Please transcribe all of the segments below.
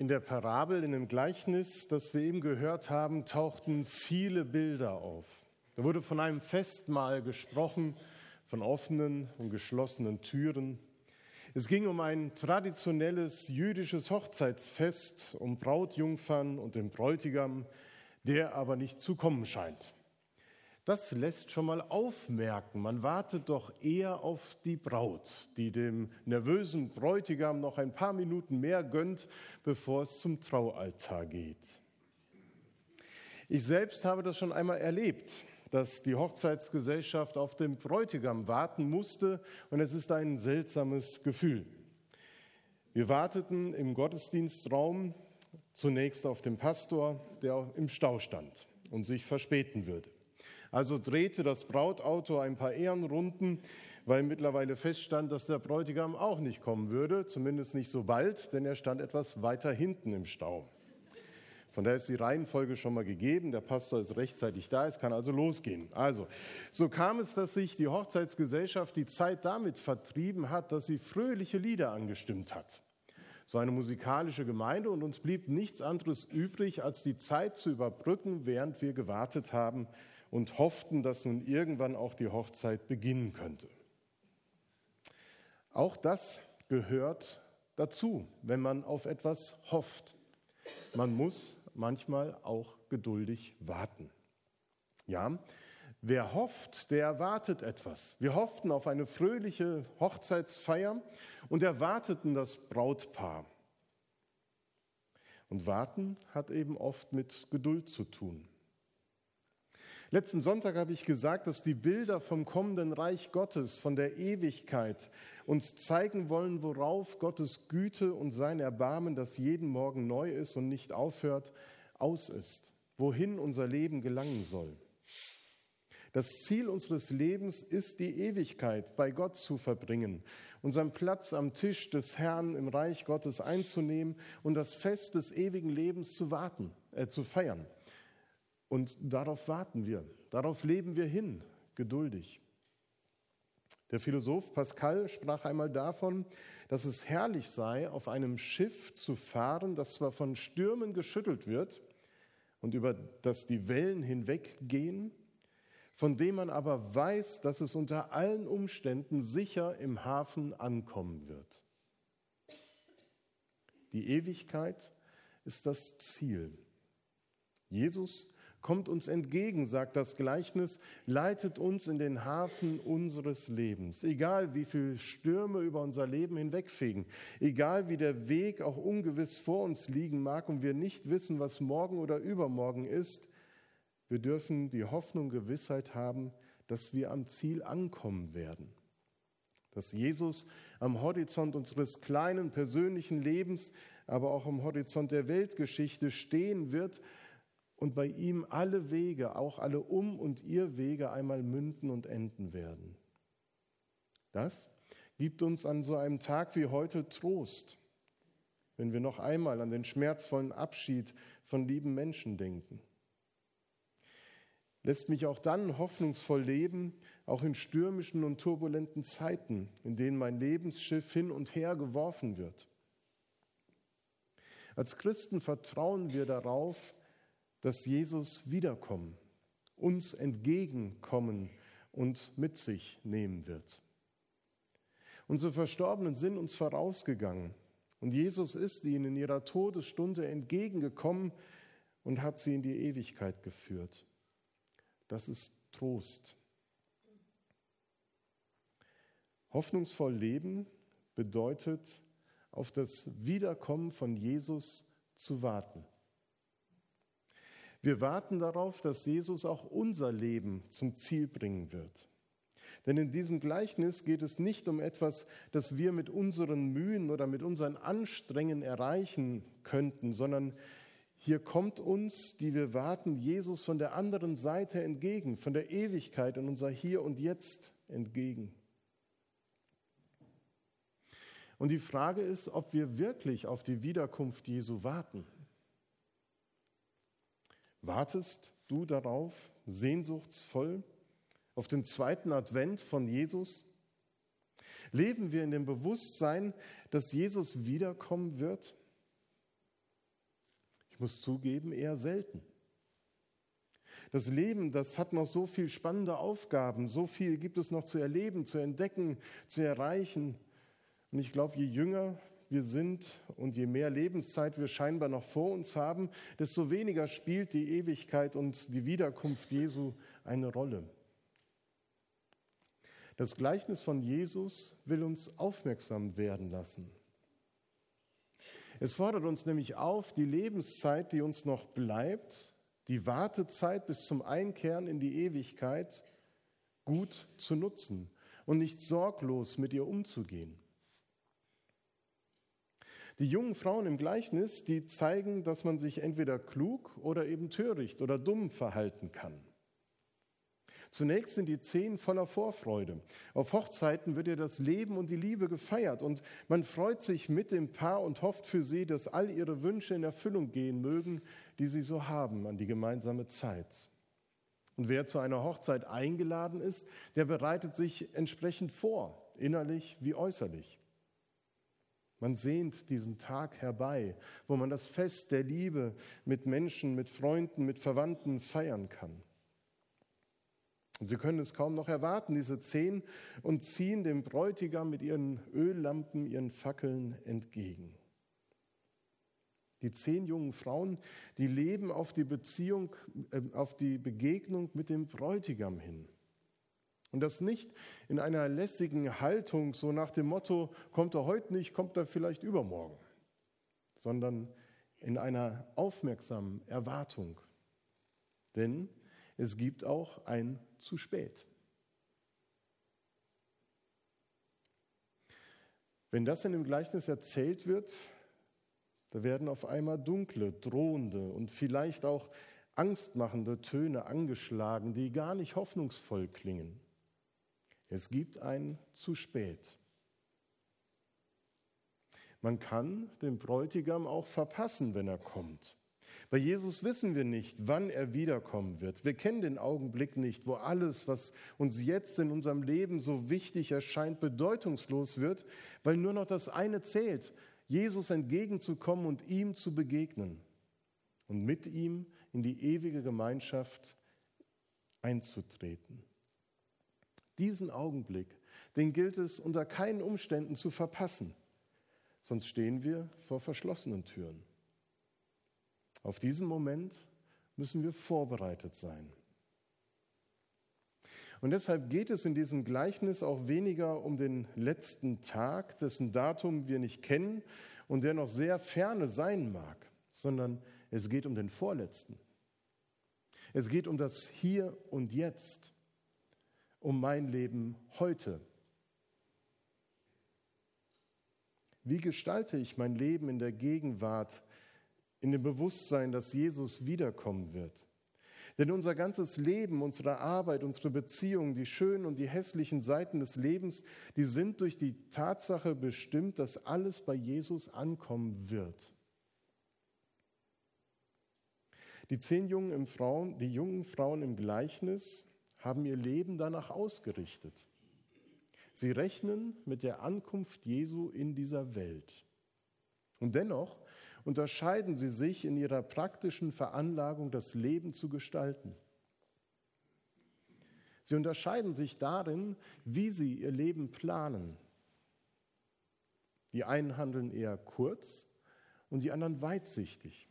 In der Parabel, in dem Gleichnis, das wir eben gehört haben, tauchten viele Bilder auf. Da wurde von einem Festmahl gesprochen, von offenen und geschlossenen Türen. Es ging um ein traditionelles jüdisches Hochzeitsfest, um Brautjungfern und den Bräutigam, der aber nicht zu kommen scheint. Das lässt schon mal aufmerken, man wartet doch eher auf die Braut, die dem nervösen Bräutigam noch ein paar Minuten mehr gönnt, bevor es zum Traualtar geht. Ich selbst habe das schon einmal erlebt, dass die Hochzeitsgesellschaft auf den Bräutigam warten musste und es ist ein seltsames Gefühl. Wir warteten im Gottesdienstraum zunächst auf den Pastor, der im Stau stand und sich verspäten würde. Also drehte das Brautauto ein paar Ehrenrunden, weil mittlerweile feststand, dass der Bräutigam auch nicht kommen würde, zumindest nicht so bald, denn er stand etwas weiter hinten im Stau. Von daher ist die Reihenfolge schon mal gegeben. Der Pastor ist rechtzeitig da, es kann also losgehen. Also, so kam es, dass sich die Hochzeitsgesellschaft die Zeit damit vertrieben hat, dass sie fröhliche Lieder angestimmt hat. Es war eine musikalische Gemeinde und uns blieb nichts anderes übrig, als die Zeit zu überbrücken, während wir gewartet haben und hofften, dass nun irgendwann auch die Hochzeit beginnen könnte. Auch das gehört dazu, wenn man auf etwas hofft. Man muss manchmal auch geduldig warten. Ja, wer hofft, der erwartet etwas. Wir hofften auf eine fröhliche Hochzeitsfeier und erwarteten das Brautpaar. Und warten hat eben oft mit Geduld zu tun. Letzten Sonntag habe ich gesagt, dass die Bilder vom kommenden Reich Gottes, von der Ewigkeit uns zeigen wollen, worauf Gottes Güte und sein Erbarmen, das jeden Morgen neu ist und nicht aufhört, aus ist, wohin unser Leben gelangen soll. Das Ziel unseres Lebens ist die Ewigkeit bei Gott zu verbringen, unseren Platz am Tisch des Herrn im Reich Gottes einzunehmen und das Fest des ewigen Lebens zu warten, äh, zu feiern. Und darauf warten wir, darauf leben wir hin, geduldig. Der Philosoph Pascal sprach einmal davon, dass es herrlich sei, auf einem Schiff zu fahren, das zwar von Stürmen geschüttelt wird und über das die Wellen hinweggehen, von dem man aber weiß, dass es unter allen Umständen sicher im Hafen ankommen wird. Die Ewigkeit ist das Ziel. Jesus kommt uns entgegen, sagt das Gleichnis, leitet uns in den Hafen unseres Lebens. Egal wie viele Stürme über unser Leben hinwegfegen, egal wie der Weg auch ungewiss vor uns liegen mag und wir nicht wissen, was morgen oder übermorgen ist, wir dürfen die Hoffnung, Gewissheit haben, dass wir am Ziel ankommen werden. Dass Jesus am Horizont unseres kleinen persönlichen Lebens, aber auch am Horizont der Weltgeschichte stehen wird und bei ihm alle Wege, auch alle Um- und Irrwege einmal münden und enden werden. Das gibt uns an so einem Tag wie heute Trost, wenn wir noch einmal an den schmerzvollen Abschied von lieben Menschen denken. Lässt mich auch dann hoffnungsvoll leben, auch in stürmischen und turbulenten Zeiten, in denen mein Lebensschiff hin und her geworfen wird. Als Christen vertrauen wir darauf, dass Jesus wiederkommen, uns entgegenkommen und mit sich nehmen wird. Unsere Verstorbenen sind uns vorausgegangen und Jesus ist ihnen in ihrer Todesstunde entgegengekommen und hat sie in die Ewigkeit geführt. Das ist Trost. Hoffnungsvoll leben bedeutet, auf das Wiederkommen von Jesus zu warten. Wir warten darauf, dass Jesus auch unser Leben zum Ziel bringen wird. Denn in diesem Gleichnis geht es nicht um etwas, das wir mit unseren Mühen oder mit unseren Anstrengen erreichen könnten, sondern hier kommt uns, die wir warten, Jesus von der anderen Seite entgegen, von der Ewigkeit in unser Hier und Jetzt entgegen. Und die Frage ist, ob wir wirklich auf die Wiederkunft Jesu warten. Wartest du darauf, sehnsuchtsvoll, auf den zweiten Advent von Jesus? Leben wir in dem Bewusstsein, dass Jesus wiederkommen wird? muss zugeben, eher selten. Das Leben, das hat noch so viel spannende Aufgaben, so viel gibt es noch zu erleben, zu entdecken, zu erreichen. Und ich glaube, je jünger wir sind und je mehr Lebenszeit wir scheinbar noch vor uns haben, desto weniger spielt die Ewigkeit und die Wiederkunft Jesu eine Rolle. Das Gleichnis von Jesus will uns aufmerksam werden lassen. Es fordert uns nämlich auf, die Lebenszeit, die uns noch bleibt, die Wartezeit bis zum Einkehren in die Ewigkeit, gut zu nutzen und nicht sorglos mit ihr umzugehen. Die jungen Frauen im Gleichnis, die zeigen, dass man sich entweder klug oder eben töricht oder dumm verhalten kann. Zunächst sind die zehn voller Vorfreude. Auf Hochzeiten wird ja das Leben und die Liebe gefeiert und man freut sich mit dem Paar und hofft für sie, dass all ihre Wünsche in Erfüllung gehen mögen, die sie so haben an die gemeinsame Zeit. Und wer zu einer Hochzeit eingeladen ist, der bereitet sich entsprechend vor, innerlich wie äußerlich. Man sehnt diesen Tag herbei, wo man das Fest der Liebe mit Menschen, mit Freunden, mit Verwandten feiern kann. Sie können es kaum noch erwarten, diese zehn, und ziehen dem Bräutigam mit ihren Öllampen, ihren Fackeln entgegen. Die zehn jungen Frauen, die leben auf die Beziehung, äh, auf die Begegnung mit dem Bräutigam hin. Und das nicht in einer lässigen Haltung, so nach dem Motto, kommt er heute nicht, kommt er vielleicht übermorgen, sondern in einer aufmerksamen Erwartung. Denn es gibt auch ein zu spät. Wenn das in dem Gleichnis erzählt wird, da werden auf einmal dunkle, drohende und vielleicht auch angstmachende Töne angeschlagen, die gar nicht hoffnungsvoll klingen. Es gibt ein zu spät. Man kann den Bräutigam auch verpassen, wenn er kommt. Bei Jesus wissen wir nicht, wann er wiederkommen wird. Wir kennen den Augenblick nicht, wo alles, was uns jetzt in unserem Leben so wichtig erscheint, bedeutungslos wird, weil nur noch das eine zählt, Jesus entgegenzukommen und ihm zu begegnen und mit ihm in die ewige Gemeinschaft einzutreten. Diesen Augenblick, den gilt es unter keinen Umständen zu verpassen, sonst stehen wir vor verschlossenen Türen. Auf diesen Moment müssen wir vorbereitet sein. Und deshalb geht es in diesem Gleichnis auch weniger um den letzten Tag, dessen Datum wir nicht kennen und der noch sehr ferne sein mag, sondern es geht um den vorletzten. Es geht um das Hier und Jetzt um mein Leben heute? Wie gestalte ich mein Leben in der Gegenwart, in dem Bewusstsein, dass Jesus wiederkommen wird? Denn unser ganzes Leben, unsere Arbeit, unsere Beziehungen, die schönen und die hässlichen Seiten des Lebens, die sind durch die Tatsache bestimmt, dass alles bei Jesus ankommen wird. Die zehn jungen Frauen, die jungen Frauen im Gleichnis haben ihr Leben danach ausgerichtet. Sie rechnen mit der Ankunft Jesu in dieser Welt. Und dennoch unterscheiden sie sich in ihrer praktischen Veranlagung, das Leben zu gestalten. Sie unterscheiden sich darin, wie sie ihr Leben planen. Die einen handeln eher kurz und die anderen weitsichtig.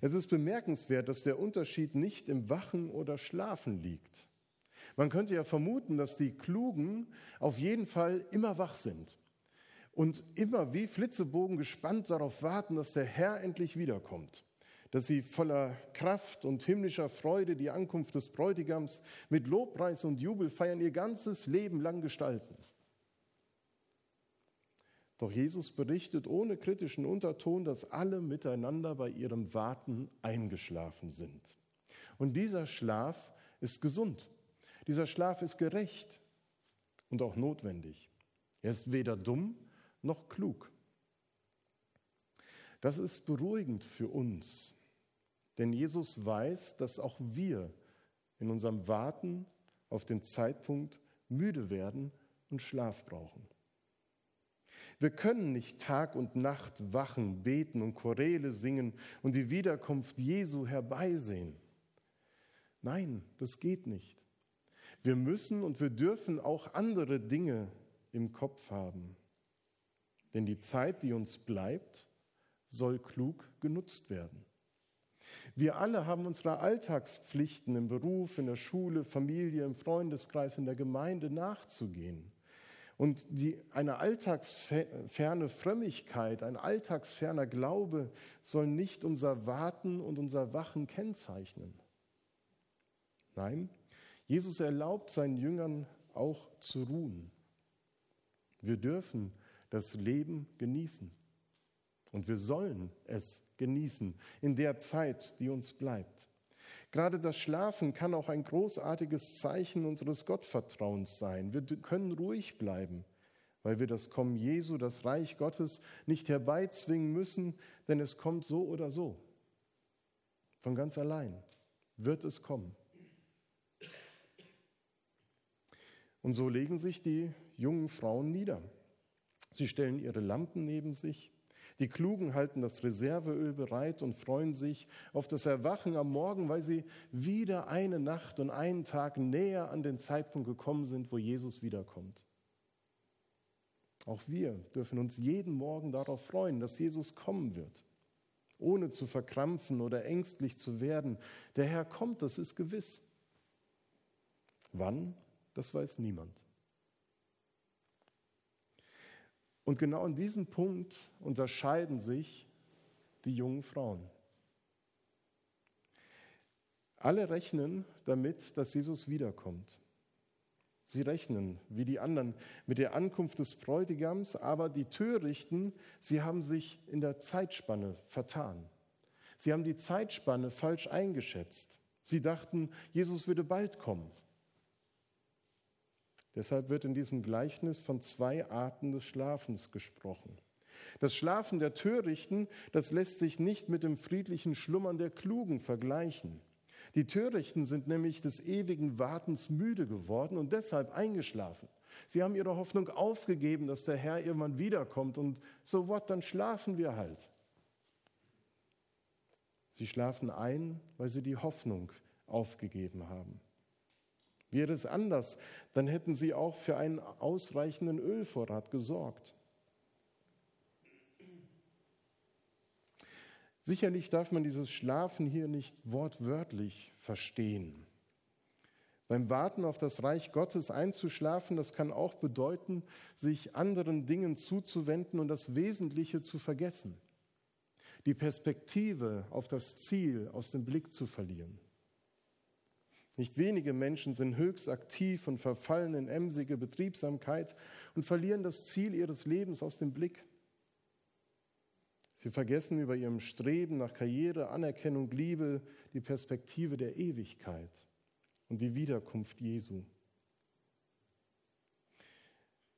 Es ist bemerkenswert, dass der Unterschied nicht im Wachen oder Schlafen liegt. Man könnte ja vermuten, dass die Klugen auf jeden Fall immer wach sind und immer wie Flitzebogen gespannt darauf warten, dass der Herr endlich wiederkommt, dass sie voller Kraft und himmlischer Freude die Ankunft des Bräutigams mit Lobpreis und Jubel feiern, ihr ganzes Leben lang gestalten. Doch Jesus berichtet ohne kritischen Unterton, dass alle miteinander bei ihrem Warten eingeschlafen sind. Und dieser Schlaf ist gesund. Dieser Schlaf ist gerecht und auch notwendig. Er ist weder dumm noch klug. Das ist beruhigend für uns, denn Jesus weiß, dass auch wir in unserem Warten auf den Zeitpunkt müde werden und Schlaf brauchen. Wir können nicht Tag und Nacht wachen, beten und Choräle singen und die Wiederkunft Jesu herbeisehen. Nein, das geht nicht. Wir müssen und wir dürfen auch andere Dinge im Kopf haben. Denn die Zeit, die uns bleibt, soll klug genutzt werden. Wir alle haben unsere Alltagspflichten im Beruf, in der Schule, Familie, im Freundeskreis, in der Gemeinde nachzugehen. Und die, eine alltagsferne Frömmigkeit, ein alltagsferner Glaube soll nicht unser Warten und unser Wachen kennzeichnen. Nein, Jesus erlaubt seinen Jüngern auch zu ruhen. Wir dürfen das Leben genießen. Und wir sollen es genießen in der Zeit, die uns bleibt. Gerade das Schlafen kann auch ein großartiges Zeichen unseres Gottvertrauens sein. Wir können ruhig bleiben, weil wir das Kommen Jesu, das Reich Gottes, nicht herbeizwingen müssen, denn es kommt so oder so. Von ganz allein wird es kommen. Und so legen sich die jungen Frauen nieder. Sie stellen ihre Lampen neben sich die Klugen halten das Reserveöl bereit und freuen sich auf das Erwachen am Morgen, weil sie wieder eine Nacht und einen Tag näher an den Zeitpunkt gekommen sind, wo Jesus wiederkommt. Auch wir dürfen uns jeden Morgen darauf freuen, dass Jesus kommen wird, ohne zu verkrampfen oder ängstlich zu werden. Der Herr kommt, das ist gewiss. Wann, das weiß niemand. Und genau in diesem Punkt unterscheiden sich die jungen Frauen. Alle rechnen damit, dass Jesus wiederkommt. Sie rechnen, wie die anderen, mit der Ankunft des Bräutigams, aber die Törichten, sie haben sich in der Zeitspanne vertan. Sie haben die Zeitspanne falsch eingeschätzt. Sie dachten, Jesus würde bald kommen. Deshalb wird in diesem Gleichnis von zwei Arten des Schlafens gesprochen. Das Schlafen der Törichten, das lässt sich nicht mit dem friedlichen Schlummern der Klugen vergleichen. Die Törichten sind nämlich des ewigen Wartens müde geworden und deshalb eingeschlafen. Sie haben ihre Hoffnung aufgegeben, dass der Herr irgendwann wiederkommt und so what, dann schlafen wir halt. Sie schlafen ein, weil sie die Hoffnung aufgegeben haben. Wäre es anders, dann hätten sie auch für einen ausreichenden Ölvorrat gesorgt. Sicherlich darf man dieses Schlafen hier nicht wortwörtlich verstehen. Beim Warten auf das Reich Gottes einzuschlafen, das kann auch bedeuten, sich anderen Dingen zuzuwenden und das Wesentliche zu vergessen, die Perspektive auf das Ziel aus dem Blick zu verlieren. Nicht wenige Menschen sind höchst aktiv und verfallen in emsige Betriebsamkeit und verlieren das Ziel ihres Lebens aus dem Blick. Sie vergessen über ihrem Streben nach Karriere, Anerkennung, Liebe die Perspektive der Ewigkeit und die Wiederkunft Jesu.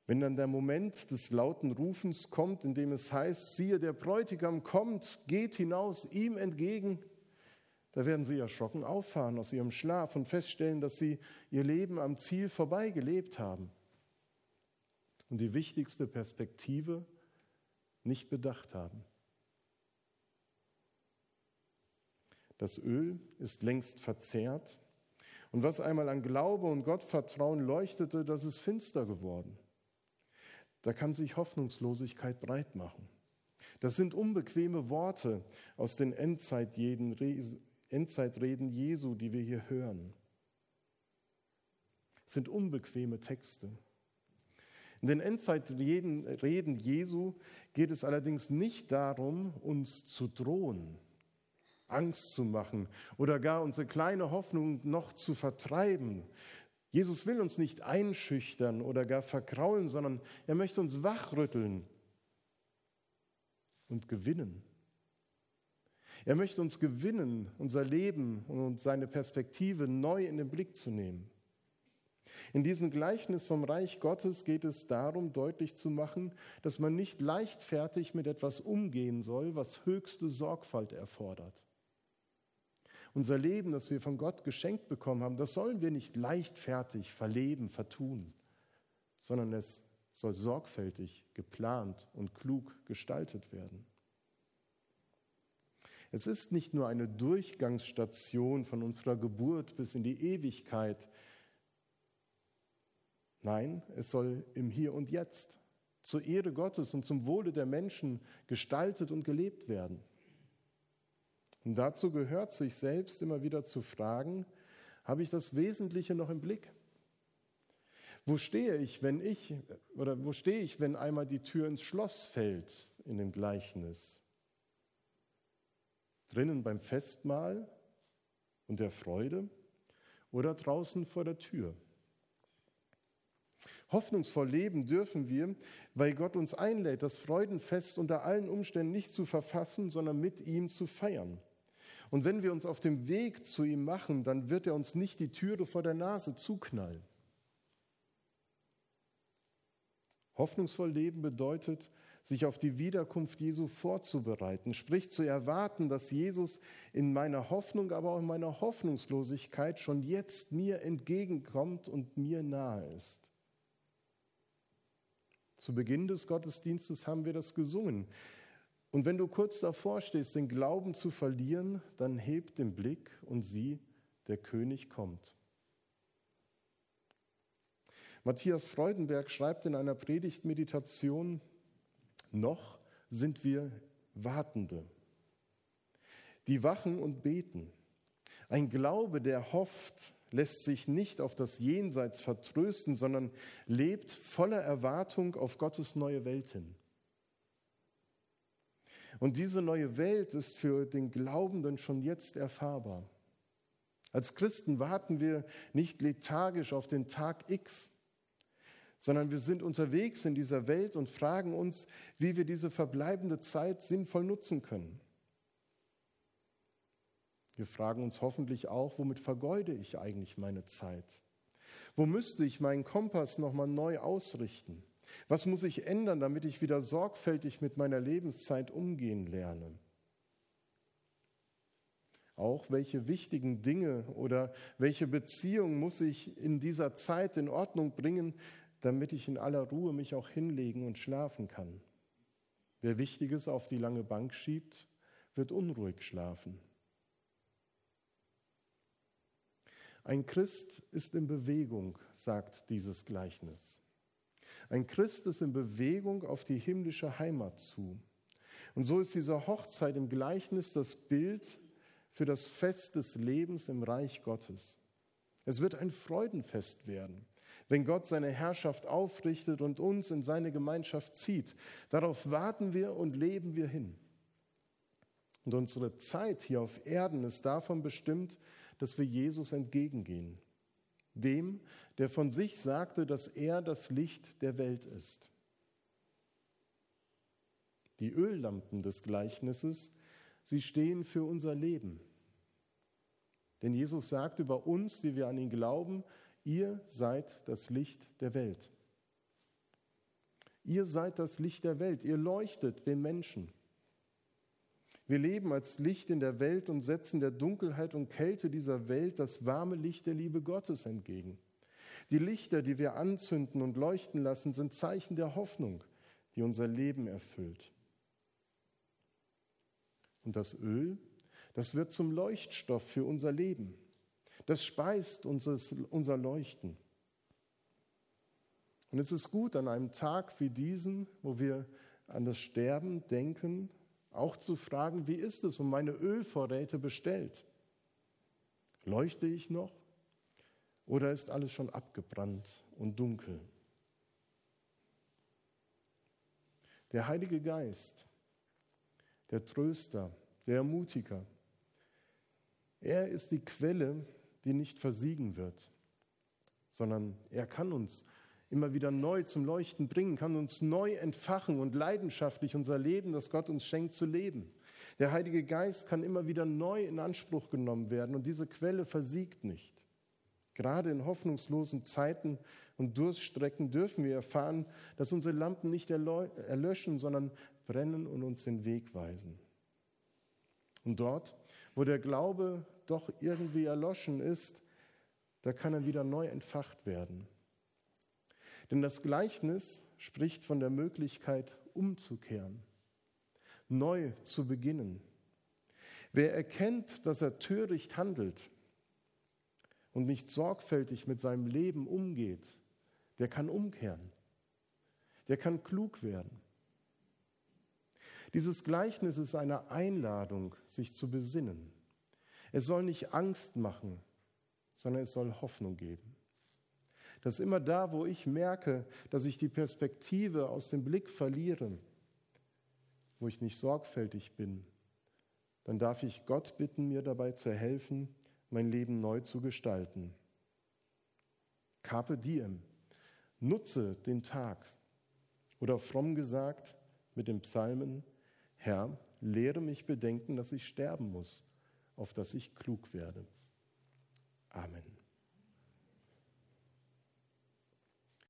Wenn dann der Moment des lauten Rufens kommt, in dem es heißt, siehe, der Bräutigam kommt, geht hinaus ihm entgegen, da werden sie erschrocken auffahren aus ihrem Schlaf und feststellen, dass sie ihr Leben am Ziel vorbei gelebt haben und die wichtigste Perspektive nicht bedacht haben. Das Öl ist längst verzehrt und was einmal an Glaube und Gottvertrauen leuchtete, das ist finster geworden. Da kann sich Hoffnungslosigkeit breit machen. Das sind unbequeme Worte aus den Endzeitjeden Endzeitreden Jesu, die wir hier hören. Sind unbequeme Texte. In den Endzeitreden Jesu geht es allerdings nicht darum, uns zu drohen, Angst zu machen oder gar unsere kleine Hoffnung noch zu vertreiben. Jesus will uns nicht einschüchtern oder gar verkraulen, sondern er möchte uns wachrütteln und gewinnen. Er möchte uns gewinnen, unser Leben und seine Perspektive neu in den Blick zu nehmen. In diesem Gleichnis vom Reich Gottes geht es darum, deutlich zu machen, dass man nicht leichtfertig mit etwas umgehen soll, was höchste Sorgfalt erfordert. Unser Leben, das wir von Gott geschenkt bekommen haben, das sollen wir nicht leichtfertig verleben, vertun, sondern es soll sorgfältig, geplant und klug gestaltet werden. Es ist nicht nur eine Durchgangsstation von unserer Geburt bis in die Ewigkeit. Nein, es soll im Hier und Jetzt zur Ehre Gottes und zum Wohle der Menschen gestaltet und gelebt werden. Und dazu gehört sich selbst immer wieder zu fragen, habe ich das Wesentliche noch im Blick? Wo stehe ich, wenn ich oder wo stehe ich, wenn einmal die Tür ins Schloss fällt in dem Gleichnis? Drinnen beim Festmahl und der Freude oder draußen vor der Tür? Hoffnungsvoll leben dürfen wir, weil Gott uns einlädt, das Freudenfest unter allen Umständen nicht zu verfassen, sondern mit ihm zu feiern. Und wenn wir uns auf dem Weg zu ihm machen, dann wird er uns nicht die Türe vor der Nase zuknallen. Hoffnungsvoll leben bedeutet, sich auf die Wiederkunft Jesu vorzubereiten, sprich zu erwarten, dass Jesus in meiner Hoffnung, aber auch in meiner Hoffnungslosigkeit schon jetzt mir entgegenkommt und mir nahe ist. Zu Beginn des Gottesdienstes haben wir das gesungen. Und wenn du kurz davor stehst, den Glauben zu verlieren, dann heb den Blick und sieh, der König kommt. Matthias Freudenberg schreibt in einer Predigtmeditation, noch sind wir Wartende, die wachen und beten. Ein Glaube, der hofft, lässt sich nicht auf das Jenseits vertrösten, sondern lebt voller Erwartung auf Gottes neue Welt hin. Und diese neue Welt ist für den Glaubenden schon jetzt erfahrbar. Als Christen warten wir nicht lethargisch auf den Tag X, sondern wir sind unterwegs in dieser Welt und fragen uns, wie wir diese verbleibende Zeit sinnvoll nutzen können. Wir fragen uns hoffentlich auch, womit vergeude ich eigentlich meine Zeit? Wo müsste ich meinen Kompass nochmal neu ausrichten? Was muss ich ändern, damit ich wieder sorgfältig mit meiner Lebenszeit umgehen lerne? Auch welche wichtigen Dinge oder welche Beziehungen muss ich in dieser Zeit in Ordnung bringen, damit ich in aller Ruhe mich auch hinlegen und schlafen kann. Wer Wichtiges auf die lange Bank schiebt, wird unruhig schlafen. Ein Christ ist in Bewegung, sagt dieses Gleichnis. Ein Christ ist in Bewegung auf die himmlische Heimat zu. Und so ist diese Hochzeit im Gleichnis das Bild für das Fest des Lebens im Reich Gottes. Es wird ein Freudenfest werden wenn Gott seine Herrschaft aufrichtet und uns in seine Gemeinschaft zieht. Darauf warten wir und leben wir hin. Und unsere Zeit hier auf Erden ist davon bestimmt, dass wir Jesus entgegengehen. Dem, der von sich sagte, dass er das Licht der Welt ist. Die Öllampen des Gleichnisses, sie stehen für unser Leben. Denn Jesus sagt über uns, die wir an ihn glauben, Ihr seid das Licht der Welt. Ihr seid das Licht der Welt. Ihr leuchtet den Menschen. Wir leben als Licht in der Welt und setzen der Dunkelheit und Kälte dieser Welt das warme Licht der Liebe Gottes entgegen. Die Lichter, die wir anzünden und leuchten lassen, sind Zeichen der Hoffnung, die unser Leben erfüllt. Und das Öl, das wird zum Leuchtstoff für unser Leben. Das speist unseres, unser Leuchten. Und es ist gut, an einem Tag wie diesen, wo wir an das Sterben denken, auch zu fragen, wie ist es um meine Ölvorräte bestellt? Leuchte ich noch oder ist alles schon abgebrannt und dunkel? Der Heilige Geist, der Tröster, der Ermutiger, er ist die Quelle die nicht versiegen wird, sondern er kann uns immer wieder neu zum Leuchten bringen, kann uns neu entfachen und leidenschaftlich unser Leben, das Gott uns schenkt, zu leben. Der Heilige Geist kann immer wieder neu in Anspruch genommen werden und diese Quelle versiegt nicht. Gerade in hoffnungslosen Zeiten und Durststrecken dürfen wir erfahren, dass unsere Lampen nicht erlöschen, sondern brennen und uns den Weg weisen. Und dort, wo der Glaube doch irgendwie erloschen ist, da kann er wieder neu entfacht werden. Denn das Gleichnis spricht von der Möglichkeit, umzukehren, neu zu beginnen. Wer erkennt, dass er töricht handelt und nicht sorgfältig mit seinem Leben umgeht, der kann umkehren, der kann klug werden. Dieses Gleichnis ist eine Einladung, sich zu besinnen. Es soll nicht Angst machen, sondern es soll Hoffnung geben. Dass immer da, wo ich merke, dass ich die Perspektive aus dem Blick verliere, wo ich nicht sorgfältig bin, dann darf ich Gott bitten, mir dabei zu helfen, mein Leben neu zu gestalten. Carpe diem, nutze den Tag. Oder fromm gesagt mit dem Psalmen, Herr, lehre mich bedenken, dass ich sterben muss, auf dass ich klug werde. Amen.